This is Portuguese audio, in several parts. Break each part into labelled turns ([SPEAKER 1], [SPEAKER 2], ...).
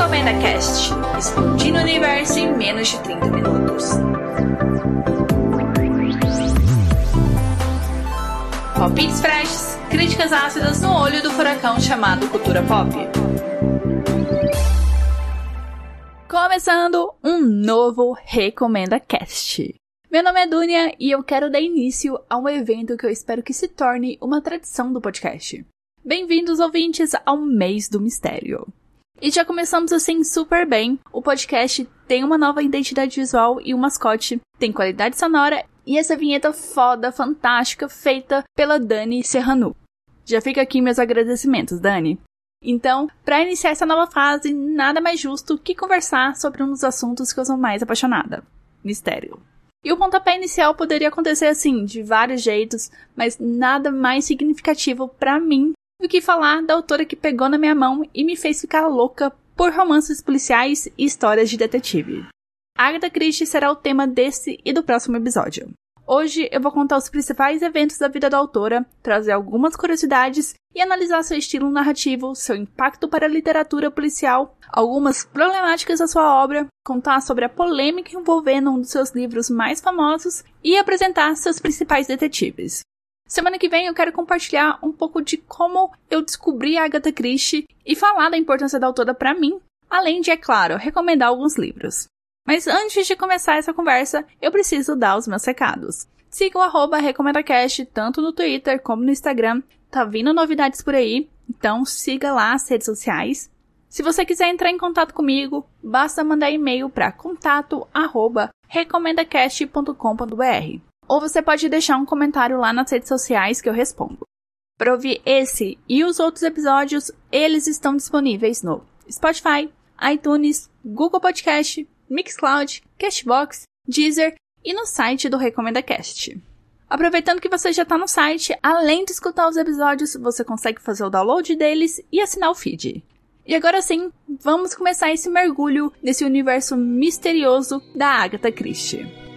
[SPEAKER 1] Recomenda Cast, explodindo o universo em menos de 30 minutos. Palpites freshes, críticas ácidas no olho do furacão chamado cultura pop. Começando um novo Recomenda Cast. Meu nome é Dunia e eu quero dar início a um evento que eu espero que se torne uma tradição do podcast. Bem-vindos, ouvintes, ao Mês do Mistério. E já começamos assim super bem. O podcast tem uma nova identidade visual e um mascote, tem qualidade sonora e essa vinheta foda, fantástica, feita pela Dani Serrano. Já fica aqui meus agradecimentos, Dani. Então, para iniciar essa nova fase, nada mais justo que conversar sobre um dos assuntos que eu sou mais apaixonada: mistério. E o pontapé inicial poderia acontecer assim, de vários jeitos, mas nada mais significativo para mim do que falar da autora que pegou na minha mão e me fez ficar louca por romances policiais e histórias de detetive. Agatha Christie será o tema desse e do próximo episódio. Hoje eu vou contar os principais eventos da vida da autora, trazer algumas curiosidades e analisar seu estilo narrativo, seu impacto para a literatura policial, algumas problemáticas da sua obra, contar sobre a polêmica envolvendo um dos seus livros mais famosos e apresentar seus principais detetives. Semana que vem eu quero compartilhar um pouco de como eu descobri a Agatha Christie e falar da importância da autora para mim, além de, é claro, recomendar alguns livros. Mas antes de começar essa conversa, eu preciso dar os meus recados. Siga o arroba RecomendaCast tanto no Twitter como no Instagram. Tá vindo novidades por aí, então siga lá as redes sociais. Se você quiser entrar em contato comigo, basta mandar e-mail para contato@recomendacast.com.br. Ou você pode deixar um comentário lá nas redes sociais que eu respondo. Para ouvir esse e os outros episódios, eles estão disponíveis no Spotify, iTunes, Google Podcast, Mixcloud, Cashbox, Deezer e no site do Recomenda Cast. Aproveitando que você já está no site, além de escutar os episódios, você consegue fazer o download deles e assinar o feed. E agora sim, vamos começar esse mergulho nesse universo misterioso da Agatha Christie.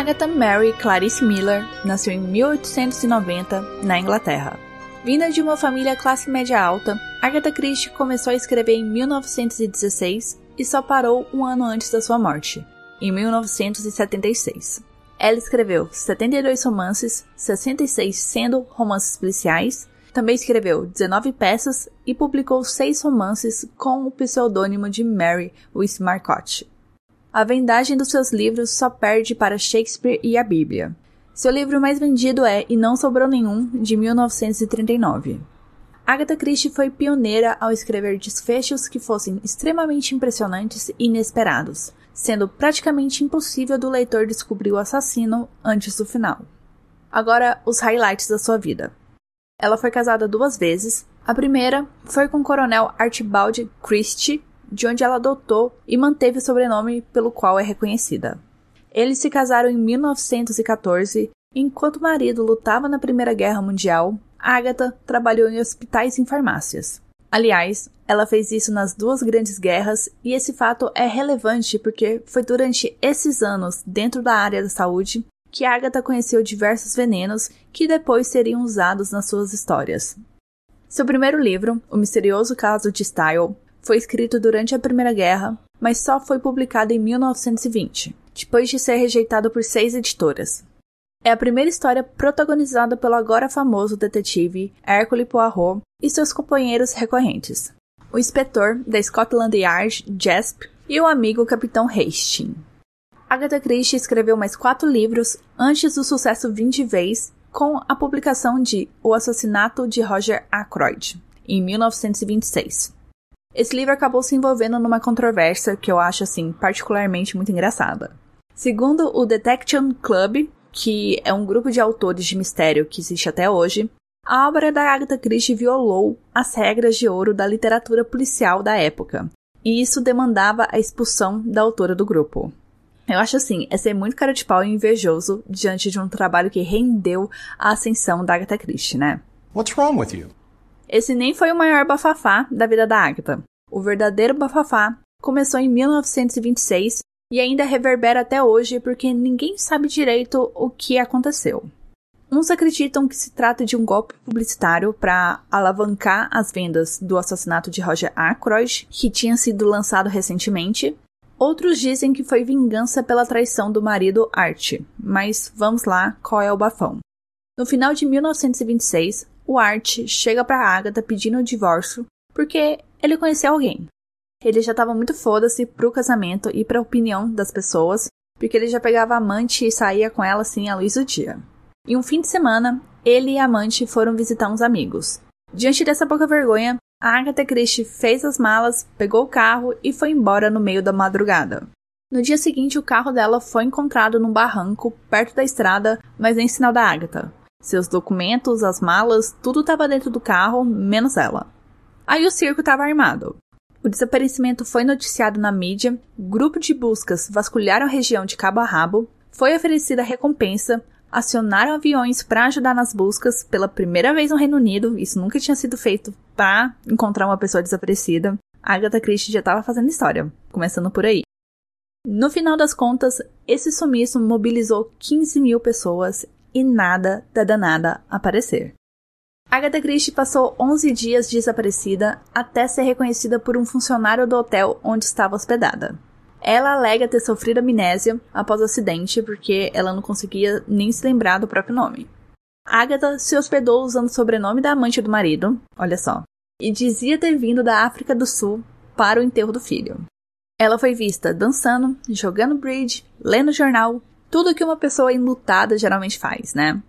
[SPEAKER 1] Agatha Mary Clarice Miller nasceu em 1890 na Inglaterra. Vinda de uma família classe média alta, Agatha Christie começou a escrever em 1916 e só parou um ano antes da sua morte, em 1976. Ela escreveu 72 romances, 66 sendo romances policiais, também escreveu 19 peças e publicou 6 romances com o pseudônimo de Mary Marcotte. A vendagem dos seus livros só perde para Shakespeare e a Bíblia. Seu livro mais vendido é E Não Sobrou Nenhum, de 1939. Agatha Christie foi pioneira ao escrever desfechos que fossem extremamente impressionantes e inesperados, sendo praticamente impossível do leitor descobrir o assassino antes do final. Agora, os highlights da sua vida. Ela foi casada duas vezes. A primeira foi com o coronel Archibald Christie, de onde ela adotou e manteve o sobrenome pelo qual é reconhecida. Eles se casaram em 1914. E enquanto o marido lutava na Primeira Guerra Mundial, Agatha trabalhou em hospitais e farmácias. Aliás, ela fez isso nas duas grandes guerras e esse fato é relevante porque foi durante esses anos dentro da área da saúde que Agatha conheceu diversos venenos que depois seriam usados nas suas histórias. Seu primeiro livro, O Misterioso Caso de Style, foi escrito durante a Primeira Guerra, mas só foi publicado em 1920, depois de ser rejeitado por seis editoras. É a primeira história protagonizada pelo agora famoso detetive Hercule Poirot e seus companheiros recorrentes, o inspetor da Scotland Yard, Jasp, e o amigo Capitão Hastings. Agatha Christie escreveu mais quatro livros antes do sucesso vir de vez com a publicação de O Assassinato de Roger Ackroyd, em 1926. Esse livro acabou se envolvendo numa controvérsia que eu acho, assim, particularmente muito engraçada. Segundo o Detection Club, que é um grupo de autores de mistério que existe até hoje, a obra da Agatha Christie violou as regras de ouro da literatura policial da época, e isso demandava a expulsão da autora do grupo. Eu acho assim, é ser muito cara de pau e invejoso diante de um trabalho que rendeu a ascensão da Agatha Christie, né?
[SPEAKER 2] What's wrong with you?
[SPEAKER 1] Esse nem foi o maior bafafá da vida da Agatha. O verdadeiro bafafá começou em 1926 e ainda reverbera até hoje porque ninguém sabe direito o que aconteceu. Uns acreditam que se trata de um golpe publicitário para alavancar as vendas do assassinato de Roger Ackroyd, que tinha sido lançado recentemente. Outros dizem que foi vingança pela traição do marido Art. Mas vamos lá, qual é o bafão? No final de 1926, o Art chega para Agatha pedindo o divórcio porque ele conhecia alguém. Ele já estava muito foda-se pro casamento e pra opinião das pessoas, porque ele já pegava amante e saía com ela assim à luz do dia. Em um fim de semana, ele e a amante foram visitar uns amigos. Diante dessa pouca vergonha, a Agatha Christie fez as malas, pegou o carro e foi embora no meio da madrugada. No dia seguinte, o carro dela foi encontrado num barranco perto da estrada, mas nem sinal da Agatha. Seus documentos, as malas, tudo estava dentro do carro, menos ela. Aí o circo estava armado. O desaparecimento foi noticiado na mídia, grupo de buscas vasculharam a região de cabo a rabo, foi oferecida recompensa, acionaram aviões para ajudar nas buscas pela primeira vez no Reino Unido. Isso nunca tinha sido feito para encontrar uma pessoa desaparecida. A Agatha Christie já estava fazendo história, começando por aí. No final das contas, esse sumiço mobilizou 15 mil pessoas e nada da danada aparecer. Agatha Christie passou 11 dias desaparecida até ser reconhecida por um funcionário do hotel onde estava hospedada. Ela alega ter sofrido amnésia após o acidente porque ela não conseguia nem se lembrar do próprio nome. Agatha se hospedou usando o sobrenome da amante do marido, olha só, e dizia ter vindo da África do Sul para o enterro do filho. Ela foi vista dançando, jogando bridge, lendo jornal, tudo que uma pessoa enlutada geralmente faz, né?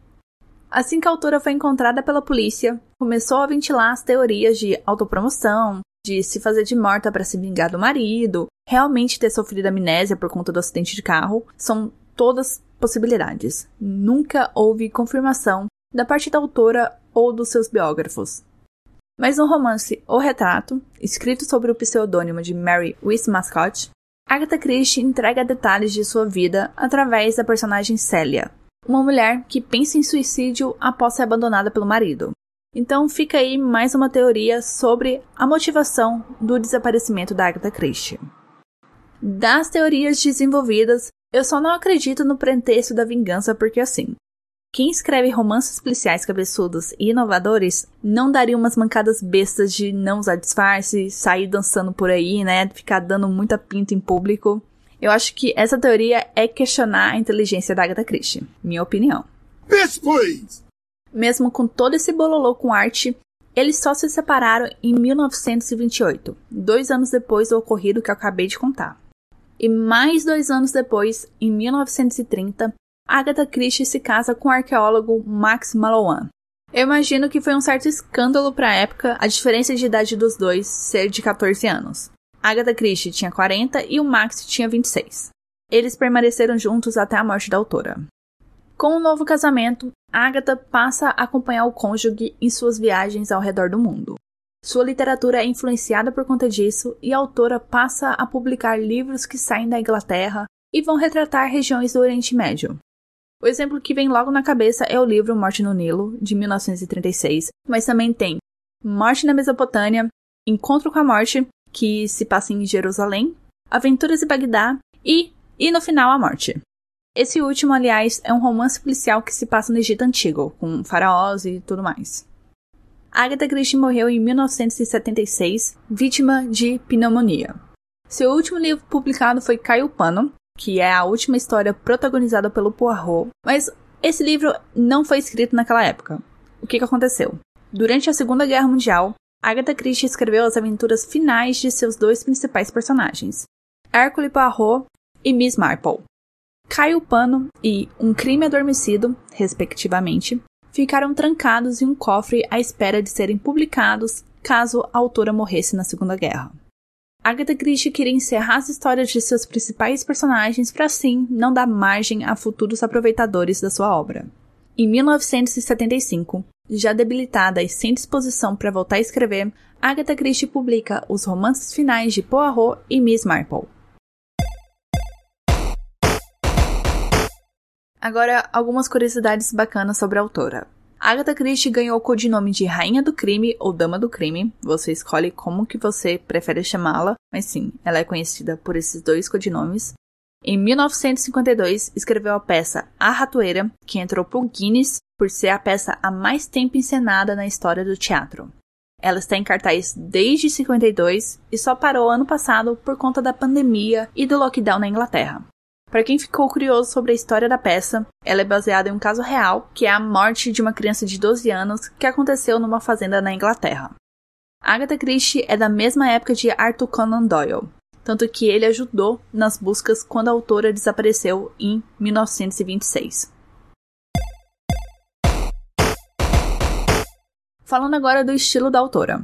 [SPEAKER 1] Assim que a autora foi encontrada pela polícia, começou a ventilar as teorias de autopromoção, de se fazer de morta para se vingar do marido, realmente ter sofrido amnésia por conta do acidente de carro, são todas possibilidades. Nunca houve confirmação da parte da autora ou dos seus biógrafos. Mas no romance O Retrato, escrito sobre o pseudônimo de Mary Wismascott, Agatha Christie entrega detalhes de sua vida através da personagem Celia, uma mulher que pensa em suicídio após ser abandonada pelo marido. Então fica aí mais uma teoria sobre a motivação do desaparecimento da Agatha Christie. Das teorias desenvolvidas, eu só não acredito no pretexto da vingança porque assim, quem escreve romances policiais cabeçudos e inovadores não daria umas mancadas bestas de não usar disfarce, sair dançando por aí, né, ficar dando muita pinta em público. Eu acho que essa teoria é questionar a inteligência da Agatha Christie, minha opinião.
[SPEAKER 2] Please!
[SPEAKER 1] Mesmo com todo esse bololô com arte, eles só se separaram em 1928, dois anos depois do ocorrido que eu acabei de contar. E mais dois anos depois, em 1930, Agatha Christie se casa com o arqueólogo Max Mallowan. Eu imagino que foi um certo escândalo para a época a diferença de idade dos dois ser de 14 anos. Agatha Christie tinha 40 e o Max tinha 26. Eles permaneceram juntos até a morte da autora. Com o novo casamento, Agatha passa a acompanhar o cônjuge em suas viagens ao redor do mundo. Sua literatura é influenciada por conta disso e a autora passa a publicar livros que saem da Inglaterra e vão retratar regiões do Oriente Médio. O exemplo que vem logo na cabeça é o livro Morte no Nilo, de 1936, mas também tem Morte na Mesopotâmia, Encontro com a Morte, que se passa em Jerusalém, Aventuras em Bagdá e, e no final, a Morte. Esse último, aliás, é um romance policial que se passa no Egito Antigo, com faraós e tudo mais. Agatha Christie morreu em 1976, vítima de pneumonia. Seu último livro publicado foi Caio Pano, que é a última história protagonizada pelo Poirot, mas esse livro não foi escrito naquela época. O que, que aconteceu? Durante a Segunda Guerra Mundial, Agatha Christie escreveu as aventuras finais de seus dois principais personagens, Hercule Poirot e Miss Marple. Caio Pano e Um Crime Adormecido, respectivamente, ficaram trancados em um cofre à espera de serem publicados caso a autora morresse na Segunda Guerra. Agatha Christie queria encerrar as histórias de seus principais personagens para assim não dar margem a futuros aproveitadores da sua obra. Em 1975, já debilitada e sem disposição para voltar a escrever, Agatha Christie publica os romances finais de Poirot e Miss Marple. Agora, algumas curiosidades bacanas sobre a autora. Agatha Christie ganhou o codinome de Rainha do Crime ou Dama do Crime. Você escolhe como que você prefere chamá-la, mas sim, ela é conhecida por esses dois codinomes. Em 1952, escreveu a peça A Ratoeira, que entrou pro Guinness por ser a peça a mais tempo encenada na história do teatro. Ela está em cartaz desde 52 e só parou ano passado por conta da pandemia e do lockdown na Inglaterra. Para quem ficou curioso sobre a história da peça, ela é baseada em um caso real, que é a morte de uma criança de 12 anos que aconteceu numa fazenda na Inglaterra. Agatha Christie é da mesma época de Arthur Conan Doyle, tanto que ele ajudou nas buscas quando a autora desapareceu em 1926. Falando agora do estilo da autora.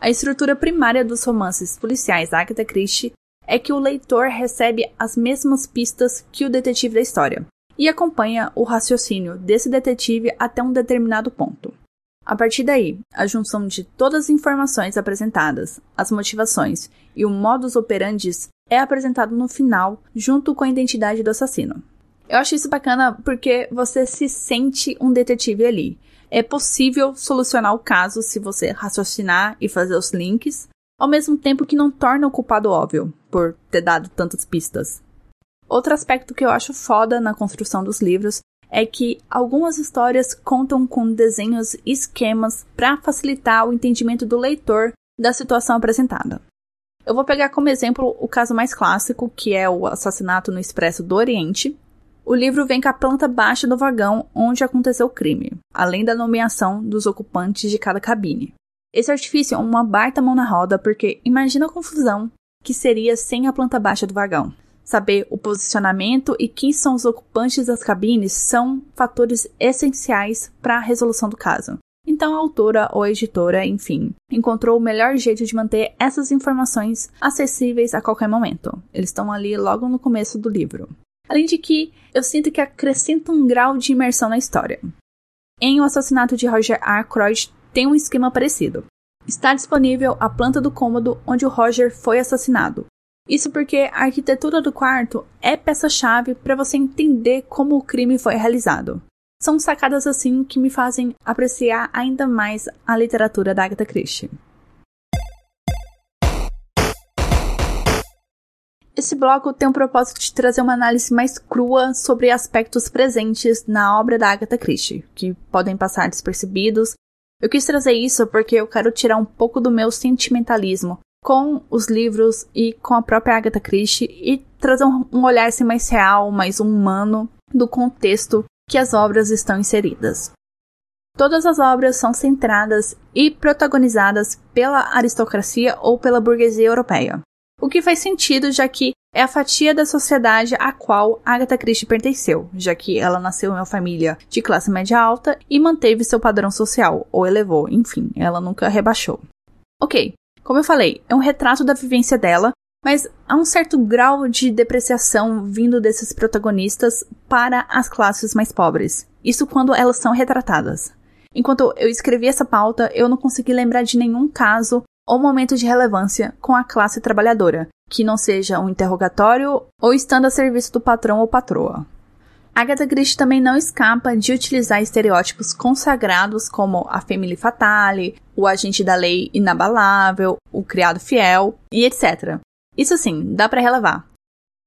[SPEAKER 1] A estrutura primária dos romances policiais Agatha Christie é que o leitor recebe as mesmas pistas que o detetive da história e acompanha o raciocínio desse detetive até um determinado ponto. A partir daí, a junção de todas as informações apresentadas, as motivações e o modus operandi é apresentado no final, junto com a identidade do assassino. Eu acho isso bacana porque você se sente um detetive ali. É possível solucionar o caso se você raciocinar e fazer os links, ao mesmo tempo que não torna o culpado óbvio, por ter dado tantas pistas. Outro aspecto que eu acho foda na construção dos livros é que algumas histórias contam com desenhos e esquemas para facilitar o entendimento do leitor da situação apresentada. Eu vou pegar como exemplo o caso mais clássico, que é o assassinato no Expresso do Oriente. O livro vem com a planta baixa do vagão onde aconteceu o crime, além da nomeação dos ocupantes de cada cabine. Esse artifício é uma baita mão na roda, porque imagina a confusão que seria sem a planta baixa do vagão. Saber o posicionamento e quem são os ocupantes das cabines são fatores essenciais para a resolução do caso. Então a autora ou a editora, enfim, encontrou o melhor jeito de manter essas informações acessíveis a qualquer momento. Eles estão ali logo no começo do livro. Além de que eu sinto que acrescenta um grau de imersão na história. Em O Assassinato de Roger Ackroyd tem um esquema parecido. Está disponível a planta do cômodo onde o Roger foi assassinado. Isso porque a arquitetura do quarto é peça-chave para você entender como o crime foi realizado. São sacadas assim que me fazem apreciar ainda mais a literatura da Agatha Christie. Esse bloco tem o propósito de trazer uma análise mais crua sobre aspectos presentes na obra da Agatha Christie, que podem passar despercebidos eu quis trazer isso porque eu quero tirar um pouco do meu sentimentalismo com os livros e com a própria Agatha Christie e trazer um, olhar assim, mais real, mais humano do contexto que as obras estão inseridas. Todas as obras são centradas e protagonizadas pela aristocracia ou pela burguesia europeia, o que faz sentido já que é a fatia da sociedade a qual Agatha Christie pertenceu, já que ela nasceu em uma família de classe média alta e manteve seu padrão social, ou elevou, enfim, ela nunca rebaixou. Ok, como eu falei, é um retrato da vivência dela, mas há um certo grau de depreciação vindo desses protagonistas para as classes mais pobres. Isso quando elas são retratadas. Enquanto eu escrevi essa pauta, eu não consegui lembrar de nenhum caso ou momento de relevância com a classe trabalhadora, que não seja um interrogatório ou estando a serviço do patrão ou patroa. Agatha Christie também não escapa de utilizar estereótipos consagrados como a family fatale, o agente da lei inabalável, o criado fiel e etc. Isso sim, dá para relevar.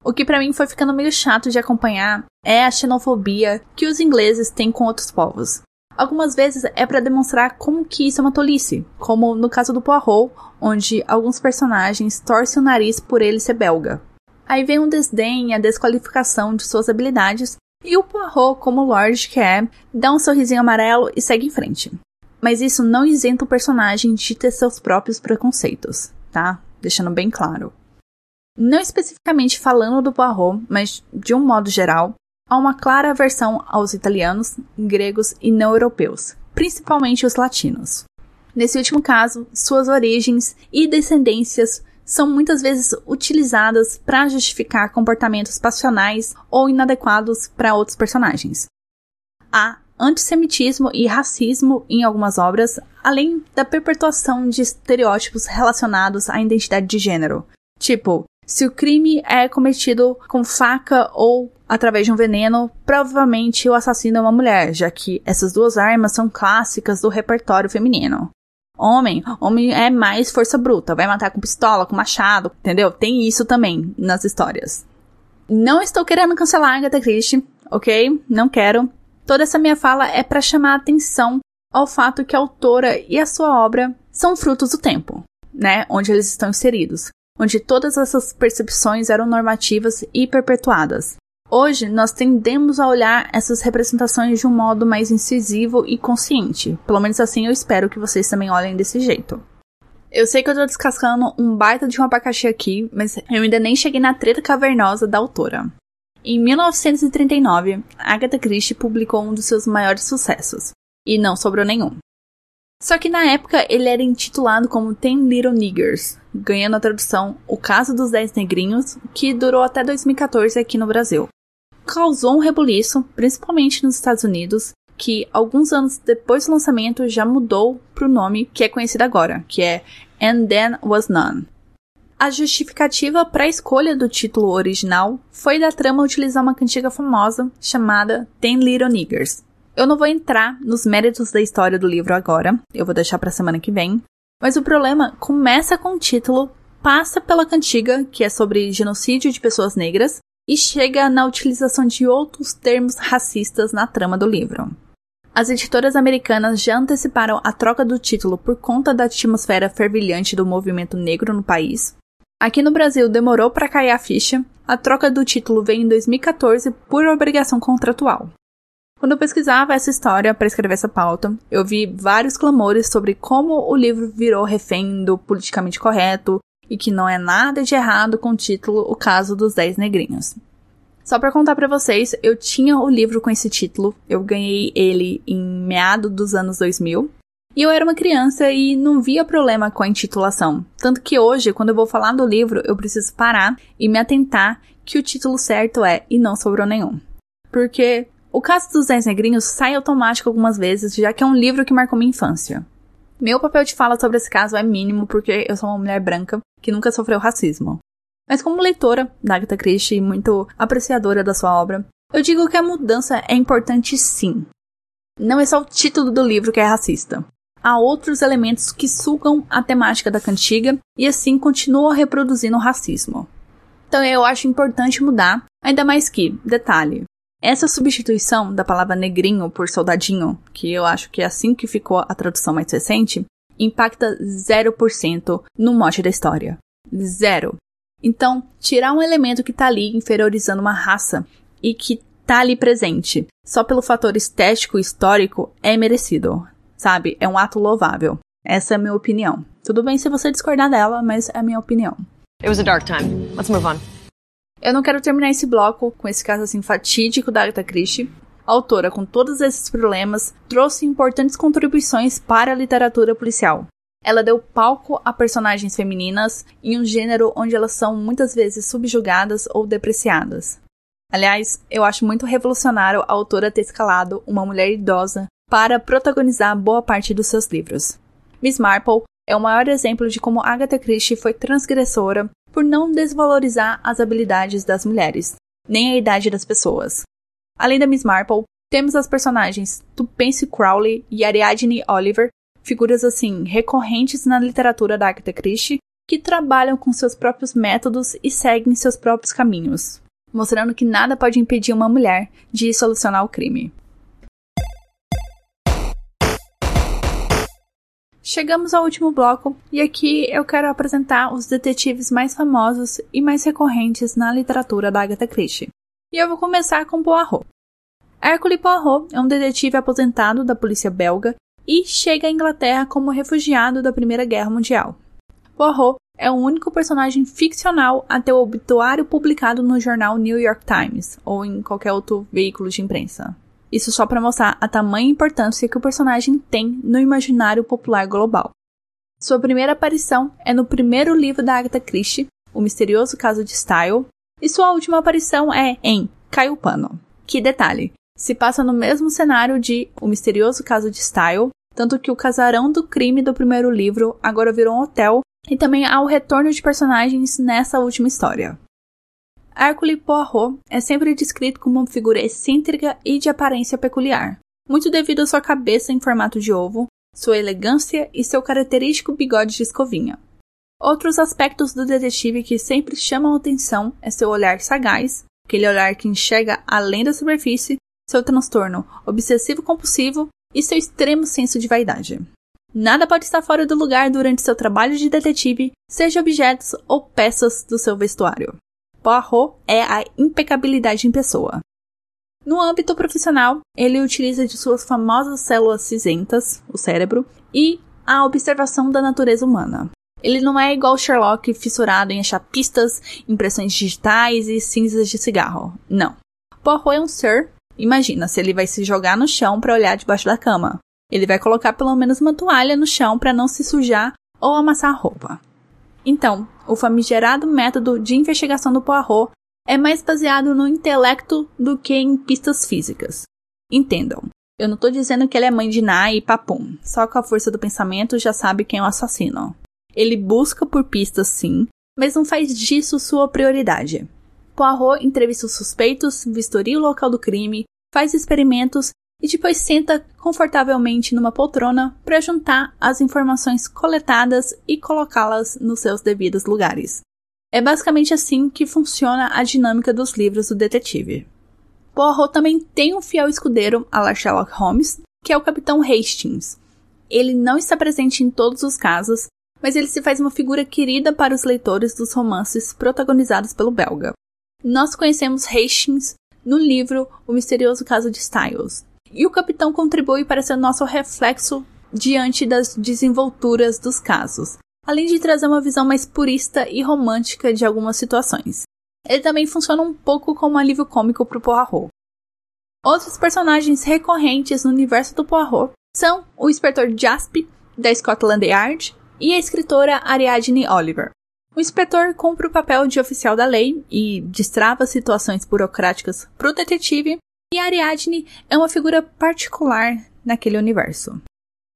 [SPEAKER 1] O que para mim foi ficando meio chato de acompanhar é a xenofobia que os ingleses têm com outros povos. Algumas vezes é para demonstrar como que isso é uma tolice, como no caso do Poirot, onde alguns personagens torcem o nariz por ele ser belga. Aí vem um desdém e a desqualificação de suas habilidades, e o Poirot, como Lord que é, dá um sorrisinho amarelo e segue em frente. Mas isso não isenta o personagem de ter seus próprios preconceitos, tá? Deixando bem claro. Não especificamente falando do Poirot, mas de um modo geral, há uma clara aversão aos italianos, gregos e não europeus, principalmente os latinos. Nesse último caso, suas origens e descendências são muitas vezes utilizadas para justificar comportamentos passionais ou inadequados para outros personagens. Há antissemitismo e racismo em algumas obras, além da perpetuação de estereótipos relacionados à identidade de gênero, tipo Se o crime é cometido com faca ou através de um veneno, provavelmente o assassino é uma mulher, já que essas duas armas são clássicas do repertório feminino. Homem, homem é mais força bruta, vai matar com pistola, com machado, entendeu? Tem isso também nas histórias. Não estou querendo cancelar a Agatha Christie, ok? Não quero. Toda essa minha fala é para chamar atenção ao fato que a autora e a sua obra são frutos do tempo, né? Onde eles estão inseridos, onde todas essas percepções eram normativas e perpetuadas. Hoje, nós tendemos a olhar essas representações de um modo mais incisivo e consciente. Pelo menos assim eu espero que vocês também olhem desse jeito. Eu sei que eu tô descascando um baita de um abacaxi aqui, mas eu ainda nem cheguei na treta cavernosa da autora. Em 1939, Agatha Christie publicou um dos seus maiores sucessos, e não sobrou nenhum. Só que na época ele era intitulado como Ten Little Niggers, ganhando a tradução O Caso dos Dez Negrinhos, que durou até 2014 aqui no Brasil causou um rebuliço, principalmente nos Estados Unidos, que alguns anos depois do lançamento já mudou para o nome que é conhecido agora, que é And Then Was None. A justificativa para a escolha do título original foi da trama utilizar uma cantiga famosa chamada Ten Little Niggers. Eu não vou entrar nos méritos da história do livro agora, eu vou deixar para semana que vem, mas o problema começa com o título, passa pela cantiga, que é sobre genocídio de pessoas negras, e chega na utilização de outros termos racistas na trama do livro. As editoras americanas já anteciparam a troca do título por conta da atmosfera fervilhante do movimento negro no país. Aqui no Brasil demorou para cair a ficha, a troca do título veio em 2014 por obrigação contratual. Quando eu pesquisava essa história para escrever essa pauta, eu vi vários clamores sobre como o livro virou refém do politicamente correto, e que não é nada de errado com o título O Caso dos Dez Negrinhos. Só para contar para vocês, eu tinha o livro com esse título, eu ganhei ele em meado dos anos 2000, e eu era uma criança e não via problema com a intitulação. Tanto que hoje, quando eu vou falar do livro, eu preciso parar e me atentar que o título certo é E Não Sobrou Nenhum. Porque o caso dos Dez Negrinhos sai automático algumas vezes, já que é um livro que marcou minha infância. Meu papel de fala sobre esse caso é mínimo porque eu sou uma mulher branca que nunca sofreu racismo. Mas como leitora da Agatha Christie e muito apreciadora da sua obra, eu digo que a mudança é importante sim. Não é só o título do livro que é racista. Há outros elementos que sugam a temática da cantiga e assim continuam reproduzindo o racismo. Então eu acho importante mudar, ainda mais que, detalhe, essa substituição da palavra negrinho por soldadinho, que eu acho que é assim que ficou a tradução mais recente, impacta 0% no mote da história. Zero. Então, tirar um elemento que está ali inferiorizando uma raça e que está ali presente só pelo fator estético e histórico é merecido, sabe? É um ato louvável. Essa é a minha opinião. Tudo bem se você discordar dela, mas é a minha opinião.
[SPEAKER 3] It was a dark time. Let's move on.
[SPEAKER 1] Eu não quero terminar esse bloco com esse caso assim fatídico da Agatha Christie, a autora, com todos esses problemas, trouxe importantes contribuições para a literatura policial. Ela deu palco a personagens femininas em um gênero onde elas são muitas vezes subjugadas ou depreciadas. Aliás, eu acho muito revolucionário a autora ter escalado uma mulher idosa para protagonizar boa parte dos seus livros. Miss Marple é o maior exemplo de como Agatha Christie foi transgressora por não desvalorizar as habilidades das mulheres, nem a idade das pessoas. Além da Miss Marple, temos as personagens Tupence Crowley e Ariadne Oliver, figuras assim recorrentes na literatura da Agatha Christie, que trabalham com seus próprios métodos e seguem seus próprios caminhos, mostrando que nada pode impedir uma mulher de solucionar o crime. Chegamos ao último bloco e aqui eu quero apresentar os detetives mais famosos e mais recorrentes na literatura da Agatha Christie. E eu vou começar com Poirot. Hercule Poirot é um detetive aposentado da polícia belga e chega à Inglaterra como refugiado da Primeira Guerra Mundial. Poirot é o único personagem ficcional a ter o obituário publicado no jornal New York Times ou em qualquer outro veículo de imprensa. Isso só para mostrar a tamanha importância que o personagem tem no imaginário popular global. Sua primeira aparição é no primeiro livro da Agatha Christie, O Misterioso Caso de Style, e sua última aparição é em Caio Pano. Que detalhe, se passa no mesmo cenário de O Misterioso Caso de Style, tanto que o casarão do crime do primeiro livro agora virou um hotel e também ao retorno de personagens nessa última história. Hercule Poirot é sempre descrito como uma figura excêntrica e de aparência peculiar, muito devido à sua cabeça em formato de ovo, sua elegância e seu característico bigode de escovinha. Outros aspectos do detetive que sempre chamam atenção é seu olhar sagaz, aquele olhar que enxerga além da superfície, seu transtorno obsessivo-compulsivo e seu extremo senso de vaidade. Nada pode estar fora do lugar durante seu trabalho de detetive, seja objetos ou peças do seu vestuário. Poirot é a impecabilidade em pessoa. No âmbito profissional, ele utiliza de suas famosas células cinzentas, o cérebro, e a observação da natureza humana. Ele não é igual Sherlock fissurado em achar pistas, impressões digitais e cinzas de cigarro. Não. Poirot é um ser. Imagina se ele vai se jogar no chão para olhar debaixo da cama. Ele vai colocar pelo menos uma toalha no chão para não se sujar ou amassar a roupa. Então, o famigerado método de investigação do Poirot é mais baseado no intelecto do que em pistas físicas. Entendam, eu não estou dizendo que ele é mãe de Ná e papum, só com a força do pensamento já sabe quem é o assassino. Ele busca por pistas sim, mas não faz disso sua prioridade. Poirot entrevista os suspeitos, vistoria o local do crime, faz experimentos e depois senta confortavelmente numa poltrona para juntar as informações coletadas e colocá-las nos seus devidos lugares. É basicamente assim que funciona a dinâmica dos livros do detetive. Poirot também tem um fiel escudeiro a la Sherlock Holmes, que é o Capitão Hastings. Ele não está presente em todos os casos, mas ele se faz uma figura querida para os leitores dos romances protagonizados pelo belga. Nós conhecemos Hastings no livro O Misterioso Caso de Styles, e o capitão contribui para ser nosso reflexo diante das desenvolturas dos casos, além de trazer uma visão mais purista e romântica de algumas situações. Ele também funciona um pouco como alívio cômico para o Poirot. Outros personagens recorrentes no universo do Poirot são o inspetor Jasp, da Scotland Yard, e a escritora Ariadne Oliver. O inspetor cumpre o papel de oficial da lei e destrava situações burocráticas para o detetive, e Ariadne é uma figura particular naquele universo.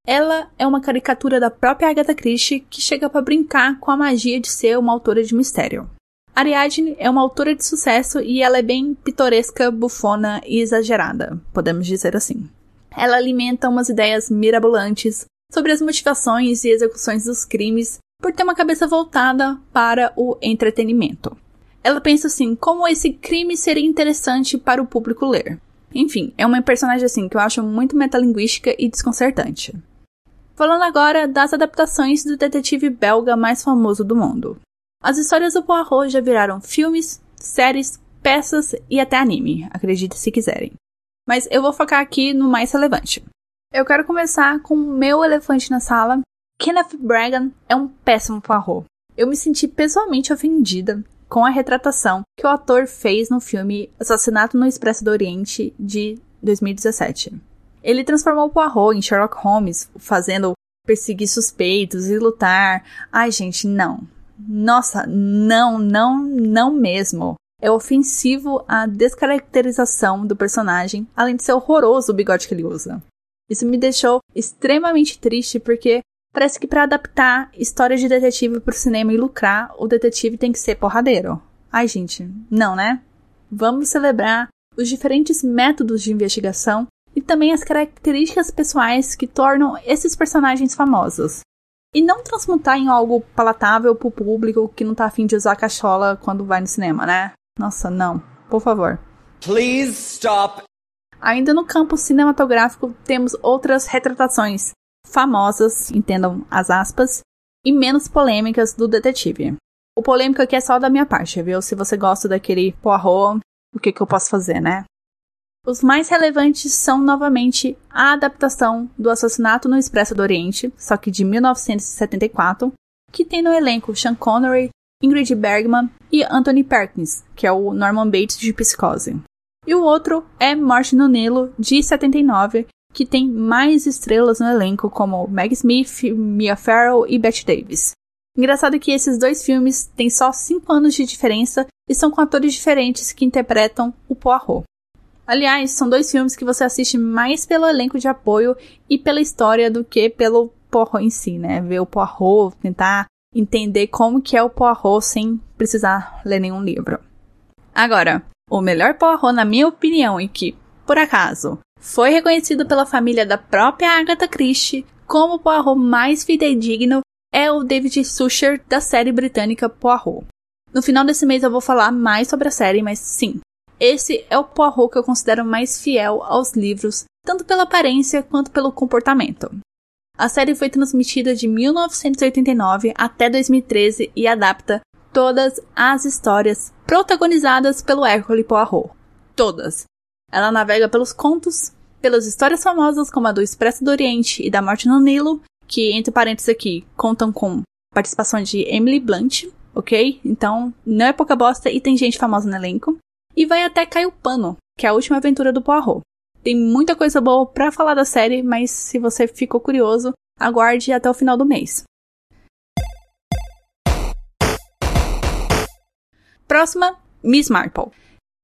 [SPEAKER 1] Ela é uma caricatura da própria Agatha Christie que chega para brincar com a magia de ser uma autora de mistério. Ariadne é uma autora de sucesso e ela é bem pitoresca, bufona e exagerada, podemos dizer assim. Ela alimenta umas ideias mirabolantes sobre as motivações e execuções dos crimes por ter uma cabeça voltada para o entretenimento. Ela pensa assim, como esse crime seria interessante para o público ler. Enfim, é uma personagem assim que eu acho muito metalinguística e desconcertante. Falando agora das adaptações do detetive belga mais famoso do mundo. As histórias do Poirot já viraram filmes, séries, peças e até anime, acredite se quiserem. Mas eu vou focar aqui no mais relevante. Eu quero começar com o meu elefante na sala. Kenneth Branagh é um péssimo Poirot. Eu me senti pessoalmente ofendida com a retratação que o ator fez no filme Assassinato no Expresso do Oriente de 2017. Ele transformou Poirot em Sherlock Holmes, fazendo perseguir suspeitos e lutar. Ai, gente, não. Nossa, não, não, não mesmo. É ofensivo a descaracterização do personagem, além de ser horroroso o bigode que ele usa. Isso me deixou extremamente triste porque Parece que para adaptar histórias de detetive para o cinema e lucrar, o detetive tem que ser porradeiro. Ai, gente, não, né? Vamos celebrar os diferentes métodos de investigação e também as características pessoais que tornam esses personagens famosos. E não transmutar em algo palatável para o público que não tá afim de usar cachola quando vai no cinema, né? Nossa, não. Por favor. Please stop. Ainda no campo cinematográfico temos outras retratações famosas, entendam as aspas, e menos polêmicas do detetive. O polêmico aqui é só da minha parte, viu? Se você gosta daquele Poirot, o que, que eu posso fazer, né? Os mais relevantes são novamente a adaptação do Assassinato no Expresso do Oriente, só que de 1974, que tem no elenco Sean Connery, Ingrid Bergman e Anthony Perkins, que é o Norman Bates de Psicose. E o outro é Morte no Nilo, de 79, que tem mais estrelas no elenco, como Meg Smith, Mia Farrow e Bette Davis. Engraçado que esses dois filmes têm só 5 anos de diferença e são com atores diferentes que interpretam o Poirot. Aliás, são dois filmes que você assiste mais pelo elenco de apoio e pela história do que pelo Poirot em si, né? Ver o Poirot tentar entender como que é o Poirot sem precisar ler nenhum livro. Agora, o melhor Poirot, na minha opinião, e que, por acaso, foi reconhecido pela família da própria Agatha Christie como o Poirot mais fidedigno é o David Sucher da série britânica Poirot. No final desse mês eu vou falar mais sobre a série, mas sim, esse é o Poirot que eu considero mais fiel aos livros, tanto pela aparência quanto pelo comportamento. A série foi transmitida de 1989 até 2013 e adapta todas as histórias protagonizadas pelo Hercule Poirot. Todas. Ela navega pelos contos, pelas histórias famosas como a do Expresso do Oriente e da Morte no Nilo, que, entre parênteses aqui, contam com participação de Emily Blunt, ok? Então, não é pouca bosta e tem gente famosa no elenco. E vai até Caio Pano, que é a última aventura do Poirot. Tem muita coisa boa para falar da série, mas se você ficou curioso, aguarde até o final do mês. Próxima, Miss Marple.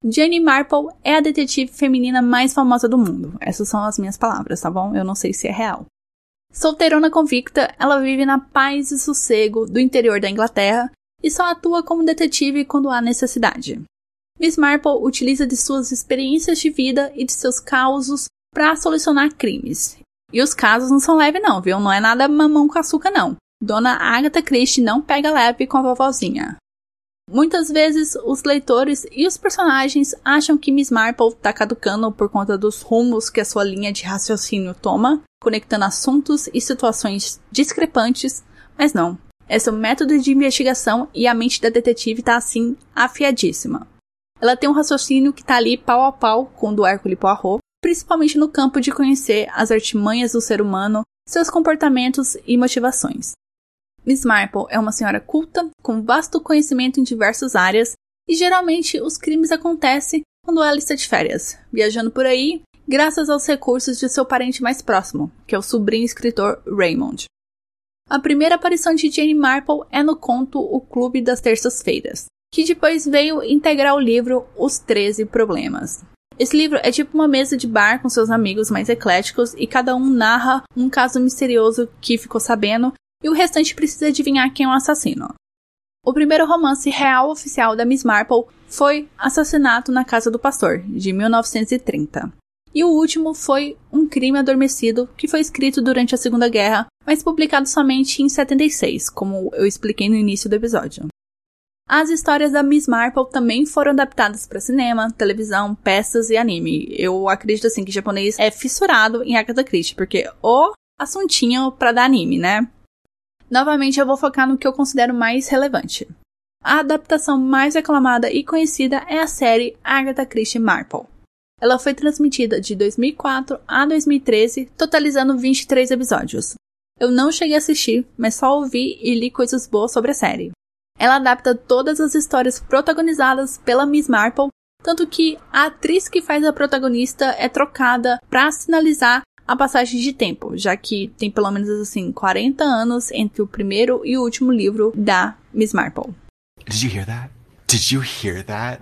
[SPEAKER 1] Jenny Marple é a detetive feminina mais famosa do mundo. Essas são as minhas palavras, tá bom? Eu não sei se é real. Solteirona convicta, ela vive na paz e sossego do interior da Inglaterra e só atua como detetive quando há necessidade. Miss Marple utiliza de suas experiências de vida e de seus causos para solucionar crimes. E os casos não são leves não, viu? Não é nada mamão com açúcar não. Dona Agatha Christie não pega leve com a vovozinha. Muitas vezes os leitores e os personagens acham que Miss Marple está caducando por conta dos rumos que a sua linha de raciocínio toma, conectando assuntos e situações discrepantes, mas não. É seu método de investigação e a mente da detetive está assim afiadíssima. Ela tem um raciocínio que está ali pau a pau com o do Hércules Poirot, principalmente no campo de conhecer as artimanhas do ser humano, seus comportamentos e motivações. Miss Marple é uma senhora culta, com vasto conhecimento em diversas áreas, e geralmente os crimes acontecem quando ela está de férias, viajando por aí, graças aos recursos de seu parente mais próximo, que é o sobrinho escritor Raymond. A primeira aparição de Jane Marple é no conto O Clube das Terças-Feiras, que depois veio integrar o livro Os Treze Problemas. Esse livro é tipo uma mesa de bar com seus amigos mais ecléticos e cada um narra um caso misterioso que ficou sabendo e o restante precisa adivinhar quem é o assassino. O primeiro romance real oficial da Miss Marple foi Assassinato na Casa do Pastor, de 1930. E o último foi Um Crime Adormecido, que foi escrito durante a Segunda Guerra, mas publicado somente em 76, como eu expliquei no início do episódio. As histórias da Miss Marple também foram adaptadas para cinema, televisão, peças e anime. Eu acredito assim que o japonês é fissurado em Agatha Christie, porque o assuntinho para dar anime, né? Novamente, eu vou focar no que eu considero mais relevante. A adaptação mais aclamada e conhecida é a série Agatha Christie Marple. Ela foi transmitida de 2004 a 2013, totalizando 23 episódios. Eu não cheguei a assistir, mas só ouvi e li coisas boas sobre a série. Ela adapta todas as histórias protagonizadas pela Miss Marple, tanto que a atriz que faz a protagonista é trocada para sinalizar a passagem de tempo, já que tem pelo menos assim 40 anos entre o primeiro e o último livro da Miss Marple.
[SPEAKER 2] Did you hear that? Did you hear that?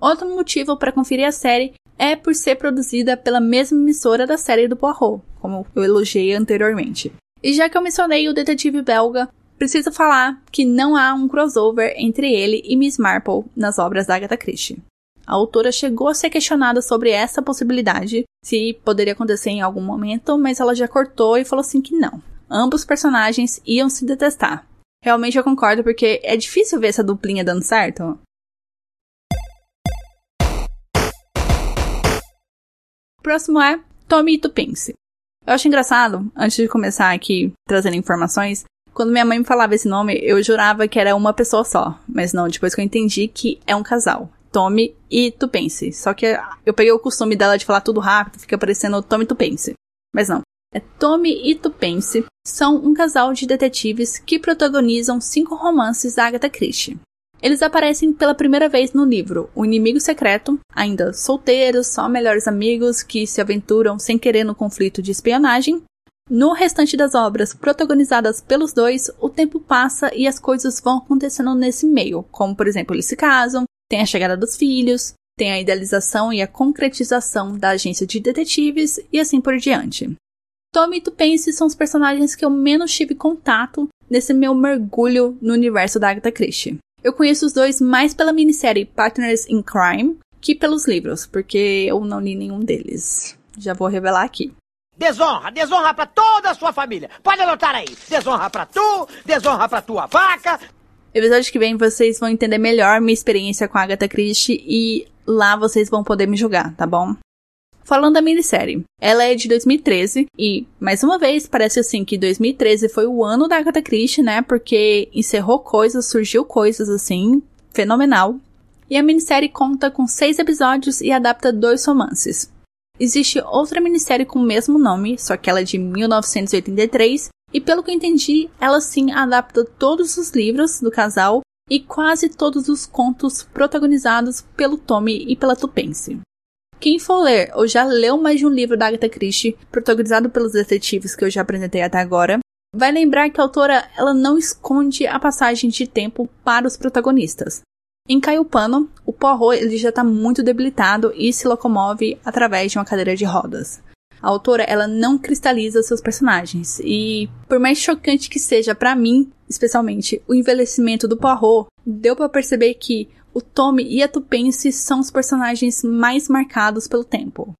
[SPEAKER 1] Outro motivo para conferir a série é por ser produzida pela mesma emissora da série do Poirot, como eu elogiei anteriormente. E já que eu mencionei o detetive belga, preciso falar que não há um crossover entre ele e Miss Marple nas obras da Agatha Christie. A autora chegou a ser questionada sobre essa possibilidade, se poderia acontecer em algum momento, mas ela já cortou e falou assim que não. Ambos personagens iam se detestar. Realmente eu concordo, porque é difícil ver essa duplinha dando certo. O próximo é Tommy Tupince. Eu acho engraçado, antes de começar aqui trazendo informações, quando minha mãe me falava esse nome, eu jurava que era uma pessoa só. Mas não, depois que eu entendi que é um casal. Tommy e Tupense. Só que eu peguei o costume dela de falar tudo rápido, fica parecendo Tommy e Tupense. Mas não. É Tommy e Tupense são um casal de detetives que protagonizam cinco romances da Agatha Christie. Eles aparecem pela primeira vez no livro O Inimigo Secreto, ainda solteiros, só melhores amigos que se aventuram sem querer no conflito de espionagem. No restante das obras protagonizadas pelos dois, o tempo passa e as coisas vão acontecendo nesse meio, como por exemplo, eles se casam, tem a chegada dos filhos, tem a idealização e a concretização da agência de detetives e assim por diante. Tommy e Tupense são os personagens que eu menos tive contato nesse meu mergulho no universo da Agatha Christie. Eu conheço os dois mais pela minissérie Partners in Crime que pelos livros, porque eu não li nenhum deles. Já vou revelar aqui.
[SPEAKER 4] Desonra, desonra pra toda a sua família. Pode anotar aí. Desonra pra tu, desonra pra tua vaca.
[SPEAKER 1] Episódio que vem vocês vão entender melhor minha experiência com a Agatha Christie e lá vocês vão poder me julgar, tá bom? Falando da minissérie, ela é de 2013 e, mais uma vez, parece assim que 2013 foi o ano da Agatha Christie, né? Porque encerrou coisas, surgiu coisas assim, fenomenal. E a minissérie conta com seis episódios e adapta dois romances. Existe outra minissérie com o mesmo nome, só que ela é de 1983, e pelo que eu entendi, ela sim adapta todos os livros do casal e quase todos os contos protagonizados pelo Tommy e pela Tupence. Quem for ler ou já leu mais de um livro da Agatha Christie, protagonizado pelos detetives que eu já apresentei até agora, vai lembrar que a autora ela não esconde a passagem de tempo para os protagonistas. Em Caiupano, o Poirot ele já está muito debilitado e se locomove através de uma cadeira de rodas. A autora ela não cristaliza seus personagens e, por mais chocante que seja para mim, especialmente o envelhecimento do Poirot, deu para perceber que o Tommy e a Tupence são os personagens mais marcados pelo tempo.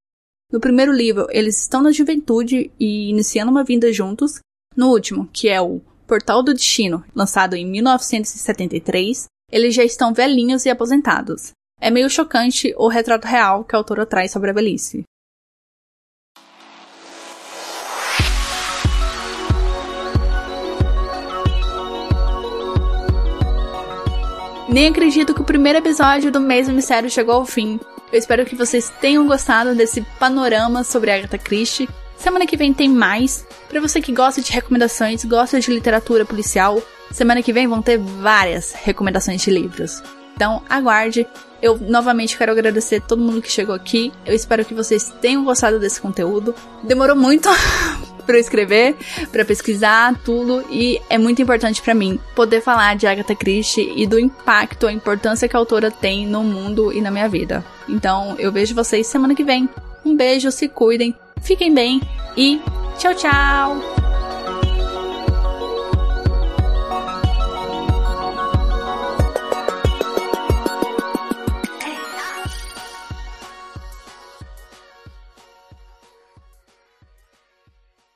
[SPEAKER 1] No primeiro livro, eles estão na juventude e iniciando uma vida juntos. No último, que é o Portal do Destino, lançado em 1973, eles já estão velhinhos e aposentados. É meio chocante o retrato real que a autora traz sobre a velhice. Nem acredito que o primeiro episódio do mês do mistério chegou ao fim. Eu espero que vocês tenham gostado desse panorama sobre Agatha Christie. Semana que vem tem mais. Para você que gosta de recomendações, gosta de literatura policial, semana que vem vão ter várias recomendações de livros. Então, aguarde. Eu novamente quero agradecer todo mundo que chegou aqui. Eu espero que vocês tenham gostado desse conteúdo. Demorou muito para escrever, para pesquisar tudo e é muito importante para mim poder falar de Agatha Christie e do impacto, a importância que a autora tem no mundo e na minha vida. Então, eu vejo vocês semana que vem. Um beijo, se cuidem Fiquem bem e tchau, tchau!